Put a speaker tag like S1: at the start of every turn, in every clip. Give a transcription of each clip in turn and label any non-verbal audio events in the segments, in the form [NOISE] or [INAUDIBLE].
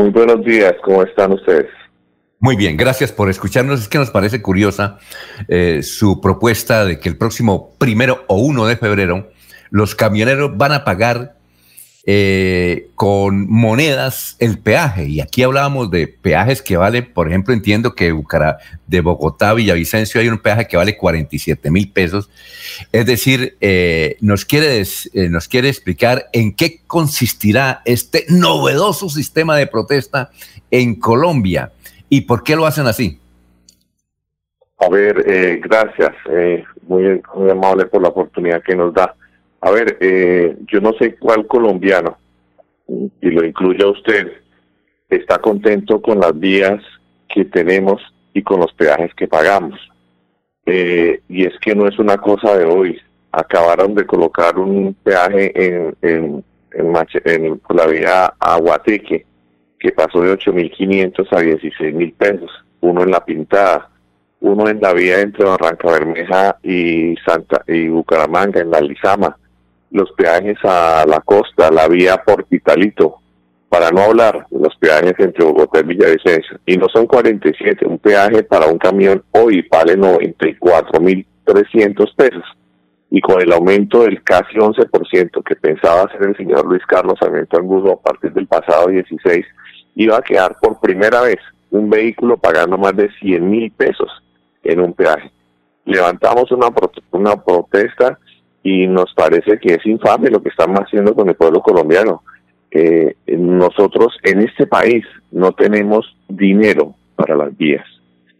S1: Muy buenos días, ¿cómo están ustedes?
S2: Muy bien, gracias por escucharnos. Es que nos parece curiosa eh, su propuesta de que el próximo primero o uno de febrero los camioneros van a pagar eh, con monedas el peaje. Y aquí hablábamos de peajes que valen, por ejemplo, entiendo que de Bogotá Villavicencio hay un peaje que vale 47 mil pesos. Es decir, eh, nos, quiere, eh, nos quiere explicar en qué consistirá este novedoso sistema de protesta en Colombia y por qué lo hacen así.
S1: A ver, gracias. muy, muy amable por la oportunidad que nos da. A ver, eh, yo no sé cuál colombiano, y lo incluye a usted, está contento con las vías que tenemos y con los peajes que pagamos. Eh, y es que no es una cosa de hoy. Acabaron de colocar un peaje en, en, en, la vía Aguateque que pasó de 8.500 a 16.000 pesos. Uno en la pintada, uno en la vía entre Barranca Bermeja y Santa y Bucaramanga, en la Lizama los peajes a la costa, la vía Portitalito, para no hablar de los peajes entre Bogotá y Villavicencio. Y no son 47, un peaje para un camión hoy vale 94.300 pesos. Y con el aumento del casi 11% que pensaba hacer el señor Luis Carlos Sarmiento Angulo a partir del pasado 16, iba a quedar por primera vez un vehículo pagando más de 100 mil pesos en un peaje. Levantamos una, una protesta y nos parece que es infame lo que estamos haciendo con el pueblo colombiano. Eh, nosotros en este país no tenemos dinero para las vías.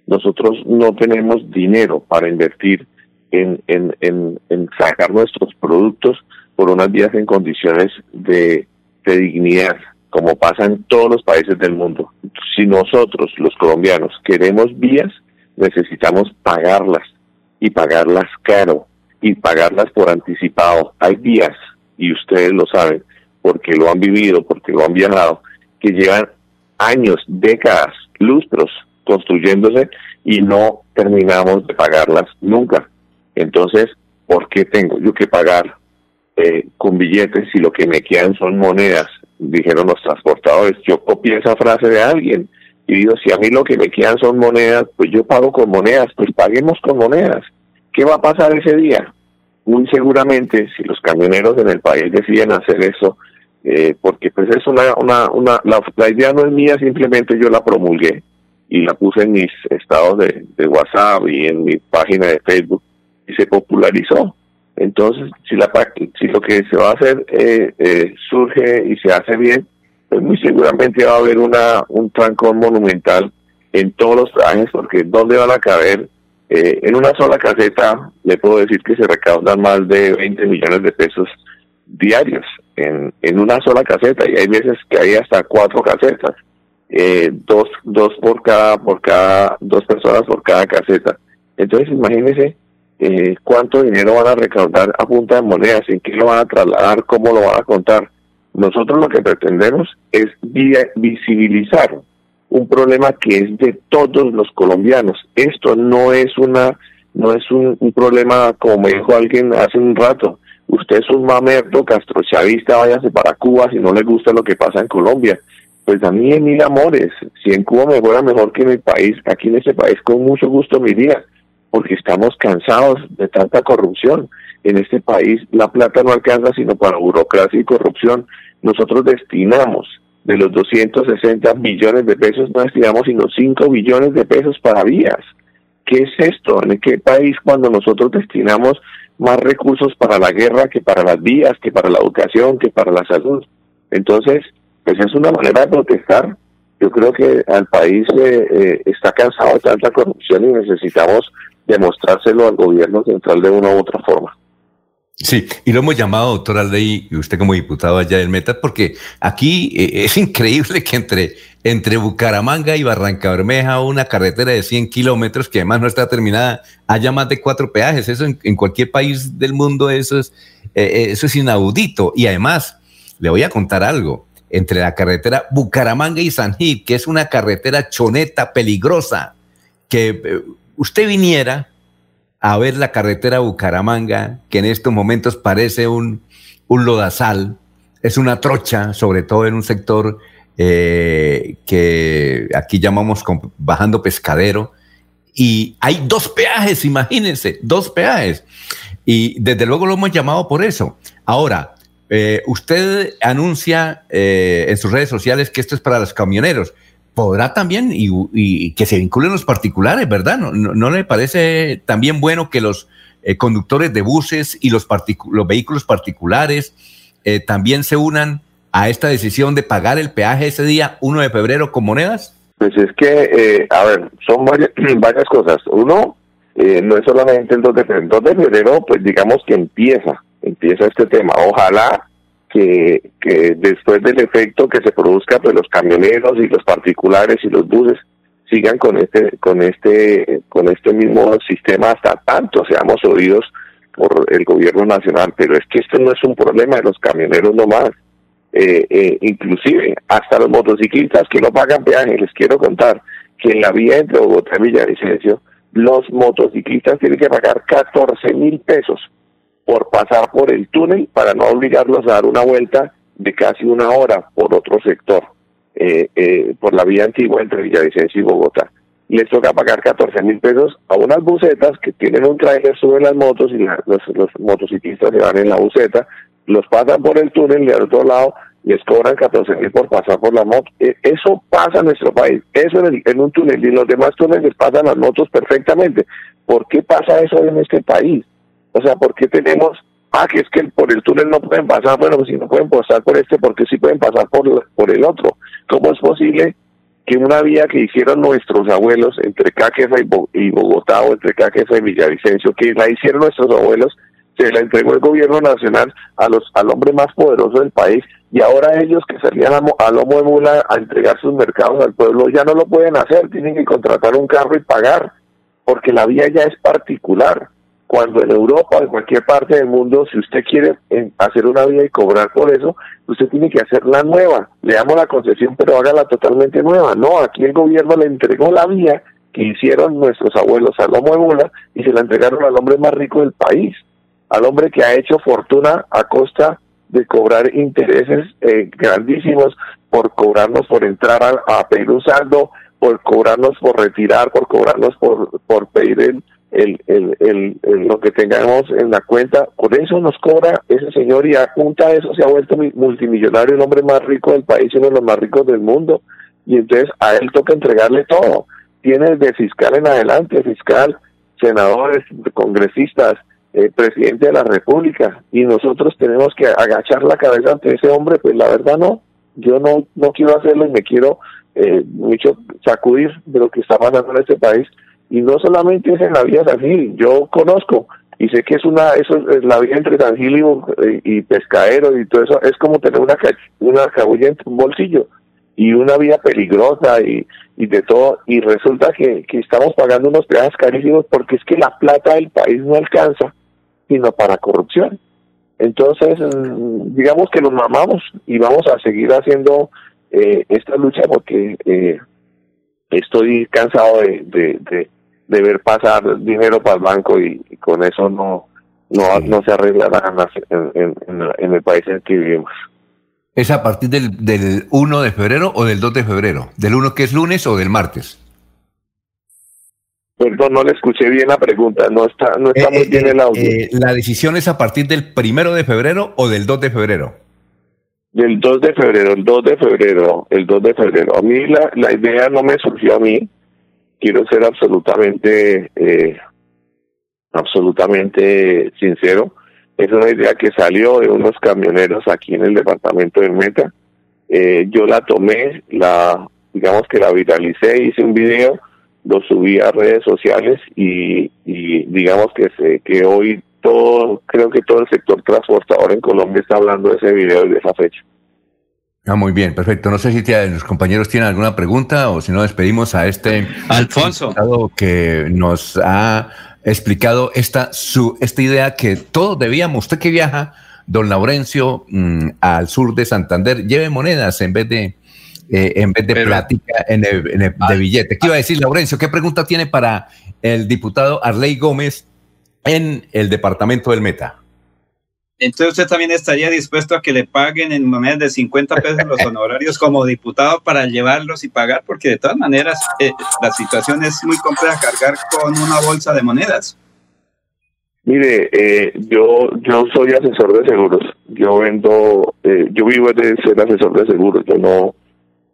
S1: Nosotros no tenemos dinero para invertir en, en, en, sacar nuestros productos por unas vías en condiciones de, de dignidad, como pasa en todos los países del mundo. Si nosotros, los colombianos, queremos vías, necesitamos pagarlas y pagarlas caro y pagarlas por anticipado. Hay días, y ustedes lo saben, porque lo han vivido, porque lo han viajado, que llevan años, décadas, lustros construyéndose y no terminamos de pagarlas nunca. Entonces, ¿por qué tengo yo que pagar eh, con billetes si lo que me quedan son monedas? Dijeron los transportadores. Yo copié esa frase de alguien y digo, si a mí lo que me quedan son monedas, pues yo pago con monedas, pues paguemos con monedas. ¿Qué va a pasar ese día? Muy seguramente, si los camioneros en el país deciden hacer eso, eh, porque pues es una, una, una la, idea no es mía, simplemente yo la promulgué y la puse en mis estados de, WhatsApp y en mi página de Facebook y se popularizó. Entonces, si, la, si lo que se va a hacer eh, eh, surge y se hace bien, pues muy seguramente va a haber una un trancón monumental en todos los trajes, porque ¿dónde van a caber eh, en una sola caseta le puedo decir que se recaudan más de 20 millones de pesos diarios en, en una sola caseta y hay veces que hay hasta cuatro casetas, eh, dos, dos por cada, por cada, dos personas por cada caseta. Entonces imagínense eh, cuánto dinero van a recaudar a punta de monedas, en qué lo van a trasladar, cómo lo van a contar. Nosotros lo que pretendemos es visibilizar un problema que es de todos los colombianos. Esto no es una no es un, problema como me dijo alguien hace un rato. Usted es un mamerto castrochavista, váyase para Cuba si no le gusta lo que pasa en Colombia. Pues a mí en mil amores, si en Cuba me fuera mejor que en mi país, aquí en ese país con mucho gusto me iría, porque estamos cansados de tanta corrupción. En este país la plata no alcanza sino para burocracia y corrupción. Nosotros destinamos de los 260 billones de pesos no destinamos sino 5 billones de pesos para vías. ¿Qué es esto? ¿En qué país cuando nosotros destinamos más recursos para la guerra que para las vías, que para la educación, que para la salud? Entonces, pues es una manera de protestar. Yo creo que al país eh, eh, está cansado de tanta corrupción y necesitamos demostrárselo al gobierno central de una u otra forma.
S2: Sí, y lo hemos llamado, doctora Ley, y usted como diputado allá del Meta, porque aquí eh, es increíble que entre, entre Bucaramanga y Barranca Bermeja, una carretera de 100 kilómetros, que además no está terminada, haya más de cuatro peajes. Eso en, cualquier país del mundo, eso es, eh, eh, eso es inaudito. Y además, le voy a contar algo. Entre la carretera Bucaramanga y San Gil, que es una carretera choneta, peligrosa, que usted viniera a ver la carretera Bucaramanga, que en estos momentos parece un, un lodazal, es una trocha, sobre todo en un sector eh, que aquí llamamos bajando pescadero, y hay dos peajes, imagínense, dos peajes. Y desde luego lo hemos llamado por eso. Ahora, eh, usted anuncia eh, en sus redes sociales que esto es para los camioneros. Podrá también y, que se vinculen los particulares, ¿verdad? ¿No, no, le parece también bueno que los eh, conductores de buses y los, los vehículos particulares también se unan a esta decisión de pagar el peaje ese día 1 de febrero con monedas?
S1: Pues es que, a ver, son varias, [CLEARS THROAT] varias cosas. Uno, eh, no es solamente el 2 de febrero. El 2 de febrero, pues digamos que empieza, empieza este tema. Ojalá que, que después del efecto que se produzca, pues los camioneros y los particulares y los buses sigan con este, con este, con este mismo sistema hasta tanto seamos oídos por el gobierno nacional. Pero es que esto no es un problema de los camioneros nomás. Eh, eh, inclusive hasta los motociclistas que no pagan peaje, les quiero contar que en la vía entre Bogotá y Villavicencio los motociclistas tienen que pagar 14 mil pesos por pasar por el túnel para no obligarlos a dar una vuelta de casi una hora por otro sector, eh, eh, por la vía antigua entre Villavicencio y Bogotá. Les toca pagar 14 mil pesos a unas bucetas que tienen un trailer, suben las motos y los, los motociclistas se van en la buceta, los pasan por el túnel y al otro lado les cobran 14 mil por pasar por la moto. E, eso pasa en nuestro país, eso en, un túnel y en los demás túneles pasan las motos perfectamente. ¿Por qué pasa eso en este país? O sea, ¿por qué tenemos, ah, que es que por el túnel no pueden pasar, bueno, pues si no pueden pasar por este, ¿por qué sí pueden pasar por, por el otro? ¿Cómo es posible que una vía que hicieron nuestros abuelos entre Caquefa y Bogotá o entre Caquefa y Villavicencio, que la hicieron nuestros abuelos, se la entregó el gobierno nacional a los al hombre más poderoso del país y ahora ellos que salían a, lomo de mula a entregar sus mercados al pueblo ya no lo pueden hacer, tienen que contratar un carro y pagar, porque la vía ya es particular. Cuando en Europa o en cualquier parte del mundo, si usted quiere eh, hacer una vía y cobrar por eso, usted tiene que hacerla nueva. Le damos la concesión, pero hágala totalmente nueva. No, aquí el gobierno le entregó la vía que hicieron nuestros abuelos a lomo de mula y se la entregaron al hombre más rico del país, al hombre que ha hecho fortuna a costa de cobrar intereses eh, grandísimos por cobrarnos por entrar a, pedir un saldo, por cobrarnos por retirar, por cobrarnos por, por pedir el, el, el, el, lo que tengamos en la cuenta. Por eso nos cobra ese señor y a punta de eso se ha vuelto multimillonario, el hombre más rico del país, uno de los más ricos del mundo. Y entonces a él toca entregarle todo. Tiene de fiscal en adelante, fiscal, senadores, congresistas, eh, presidente de la República y nosotros tenemos que agachar la cabeza ante ese hombre, pues la verdad no, yo no, no quiero hacerlo y me quiero eh, mucho sacudir de lo que está pasando en este país y no solamente es en la vía San Gil, yo conozco y sé que es una, eso es la vía entre San Gil y, Pescadero y todo eso, es como tener una, una cabulla en un bolsillo y una vía peligrosa y, y de todo, y resulta que, que estamos pagando unos peajes carísimos porque es que la plata del país no alcanza sino para corrupción. Entonces, digamos que nos mamamos y vamos a seguir haciendo eh, esta lucha porque eh, estoy cansado de, de, de, ver pasar dinero para el banco y, con eso no no, no se arreglará en, en, en, el país en el que vivimos.
S2: ¿Es a partir del, del 1 de febrero o del 2 de febrero? ¿Del 1 que es lunes o del martes?
S1: Perdón, no le escuché bien la pregunta, no está, no está muy eh, bien el audio.
S2: Eh, ¿La decisión es a partir del primero de febrero o del 2 de febrero?
S1: Del 2 de febrero, el 2 de febrero, el 2 de febrero. A mí la, la idea no me surgió a mí, quiero ser absolutamente, eh, absolutamente sincero. Es una idea que salió de unos camioneros aquí en el departamento del Meta. yo la tomé, la, digamos que la viralicé, hice un video lo subí a redes sociales y, digamos que se, que hoy todo, creo que todo el sector transportador en Colombia está hablando de ese video y de esa fecha.
S2: Ah, muy bien, perfecto. No sé si los compañeros tienen alguna pregunta o si no despedimos a este
S3: Alfonso
S2: que nos ha explicado esta su esta idea que todos debíamos. Usted que viaja, don Laurencio, mm, al sur de Santander, lleve monedas en vez de eh, en vez de plática en el, de billete. ¿Qué iba a decir, Laurencio? ¿Qué pregunta tiene para el diputado Arley Gómez en el departamento del Meta?
S3: Entonces usted también estaría dispuesto a que le paguen en monedas de 50 pesos los honorarios como diputado para llevarlos y pagar, porque de todas maneras eh, la situación es muy compleja cargar con una bolsa de monedas.
S1: Mire, eh, yo yo soy asesor de seguros. Yo vendo, eh, yo vivo de ser asesor de seguros. Yo no,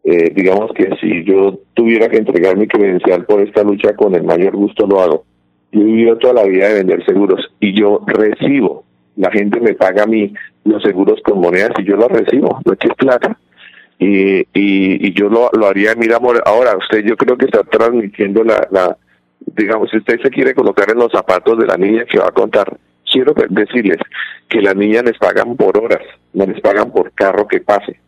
S1: digamos que si yo tuviera que entregar mi credencial por esta lucha, con el mayor gusto lo hago. Yo he vivido toda la vida de vender seguros y yo recibo la gente me paga a mí los seguros con monedas y yo lo recibo, no es plata. Y, y, y yo lo, lo haría, mira, ahora usted yo creo que está transmitiendo la, la, digamos, si usted se quiere colocar en los zapatos de la niña que va a contar, quiero decirles que las niñas les pagan por horas, no les pagan por carro que pase.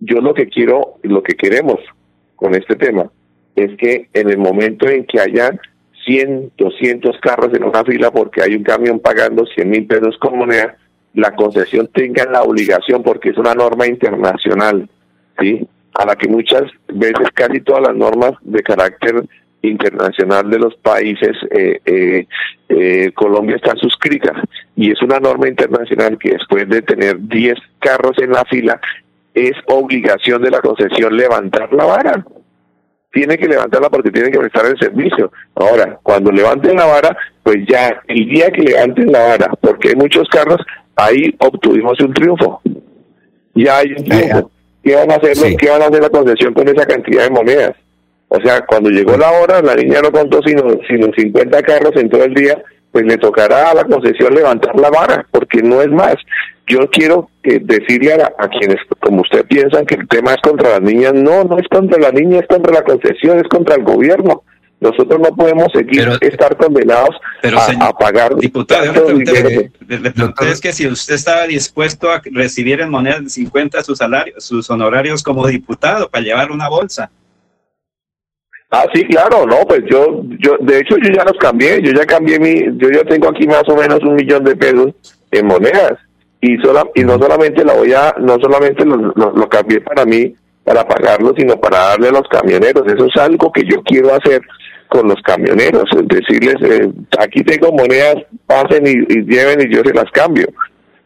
S1: Yo lo que quiero, lo que queremos con este tema es que en el momento en que haya 100, 200 carros en una fila porque hay un camión pagando 100 mil pesos con moneda, la concesión tenga la obligación, porque es una norma internacional, ¿sí? a la que muchas veces casi todas las normas de carácter internacional de los países, eh, eh, eh, Colombia está suscrita y es una norma internacional que después de tener 10 carros en la fila, es obligación de la concesión levantar la vara tiene que levantarla porque tiene que prestar el servicio. Ahora, cuando levanten la vara, pues ya el día que levanten la vara, porque hay muchos carros, ahí obtuvimos un triunfo. Ya hay un triunfo. ¿Qué van a hacer, ¿qué van a hacer la concesión con esa cantidad de monedas? O sea, cuando llegó la hora, la niña no contó sino, sino 50 carros en todo el día, pues le tocará a la concesión levantar la vara, porque no es más yo quiero que decirle a, quienes, como usted piensan que el tema es contra las niñas, no, no es contra la niña, es contra la concesión, es contra el gobierno. Nosotros no podemos seguir estar condenados a, pagar.
S3: Diputado, le pregunté, es que si usted estaba dispuesto a recibir en moneda de 50 sus salarios, sus honorarios como diputado para llevar una bolsa.
S1: Ah, sí, claro, no, pues yo, yo, de hecho yo ya los cambié, yo ya cambié mi, yo ya tengo aquí más o menos un millón de pesos en monedas y, sola, y no solamente la voy a, no solamente lo, lo, cambié para mí, para pagarlo, sino para darle a los camioneros. Eso es algo que yo quiero hacer con los camioneros, es decirles, eh, aquí tengo monedas, pasen y, lleven y yo se las cambio.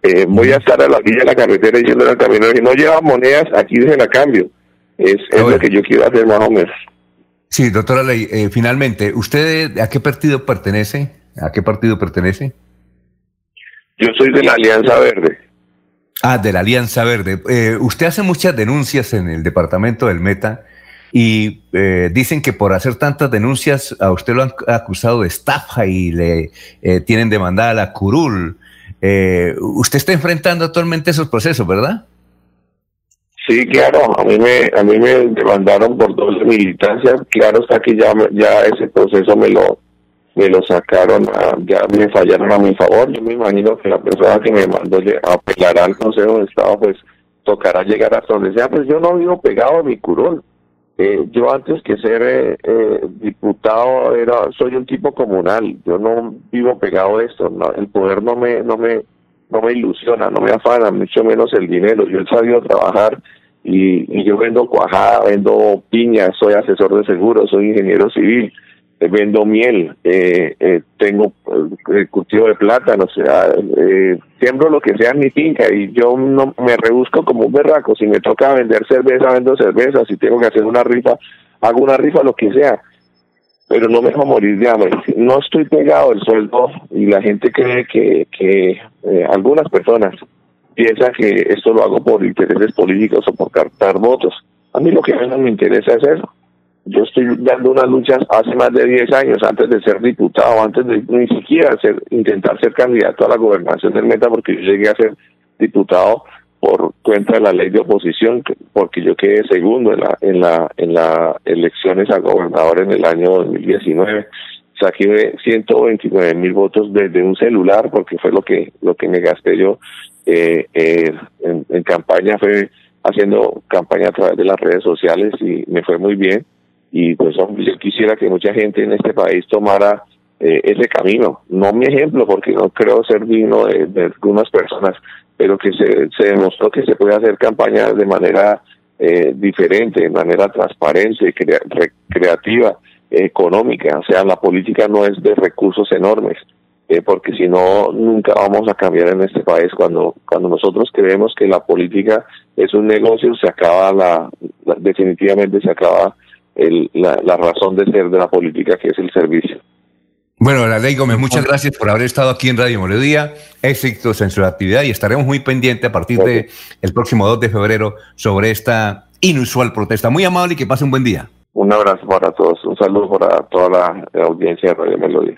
S1: Eh, voy a estar a la villa de la carretera diciendo al camionero, si no lleva monedas, aquí se la cambio. Es, es lo que yo quiero hacer más o menos.
S2: Sí, doctora Ley, eh, finalmente, ¿usted a qué partido pertenece? ¿A qué partido pertenece?
S1: Yo soy de la Alianza Verde.
S2: Ah, de la Alianza Verde. Eh, usted hace muchas denuncias en el departamento del Meta y eh, dicen que por hacer tantas denuncias a usted lo han acusado de estafa y le eh, tienen demandada la curul. usted está enfrentando actualmente esos procesos, ¿verdad?
S1: Sí, claro, a mí me, a mí me demandaron por doble militancia, claro está que ya, ya ese proceso me lo, me lo sacaron, ya me fallaron a mi favor. Yo me imagino que la persona que me mandó a apelar al Consejo de Estado, pues tocará llegar hasta donde sea. Pues yo no vivo pegado a mi curón. Eh, yo antes que ser eh, eh, diputado era soy un tipo comunal. Yo no vivo pegado a esto. el poder no me no me no me ilusiona, no me afana, mucho menos el dinero. Yo he sabido trabajar y, y yo vendo cuajada, vendo piña, soy asesor de seguros, soy ingeniero civil vendo miel, eh, eh, tengo eh, cultivo de plátano, o sea, eh, siembro lo que sea en mi finca y yo no me rebusco como un berraco. Si me toca vender cerveza, vendo cerveza. Si tengo que hacer una rifa, hago una rifa, lo que sea. Pero no me dejo morir de hambre. No estoy pegado al sueldo y la gente cree que, que algunas personas piensan que esto lo hago por intereses políticos o por captar votos. A mí lo que menos me interesa es eso yo estoy dando una lucha hace más de 10 años, antes de ser diputado, antes de ni siquiera ser, intentar ser candidato a la gobernación del Meta, porque yo llegué a ser diputado por cuenta de la ley de oposición, porque yo quedé segundo en la en la en las elecciones a gobernador en el año 2019. Saqué 129 mil votos desde un celular, porque fue lo que lo que me gasté yo eh, eh, en campaña, fue haciendo campaña a través de las redes sociales y me fue muy bien y pues yo quisiera que mucha gente en este país tomara eh, ese camino, no mi ejemplo porque no creo ser digno de, algunas personas, pero que se, se demostró que se puede hacer campaña de manera eh, diferente, de manera transparente, creativa, económica, o sea, la política no es de recursos enormes, eh, porque si no, nunca vamos a cambiar en este país. Cuando, cuando nosotros creemos que la política es un negocio, se acaba la, definitivamente se acaba el, la, la razón de ser de la política, que es el servicio.
S2: Bueno, la ley Gómez, muchas gracias por haber estado aquí en Radio Melodía. Éxitos en su actividad y estaremos muy pendientes a partir del el próximo 2 de febrero sobre esta inusual protesta. Muy amable y que pase un buen día.
S1: Un abrazo para todos, un saludo para toda la audiencia de Radio Melodía.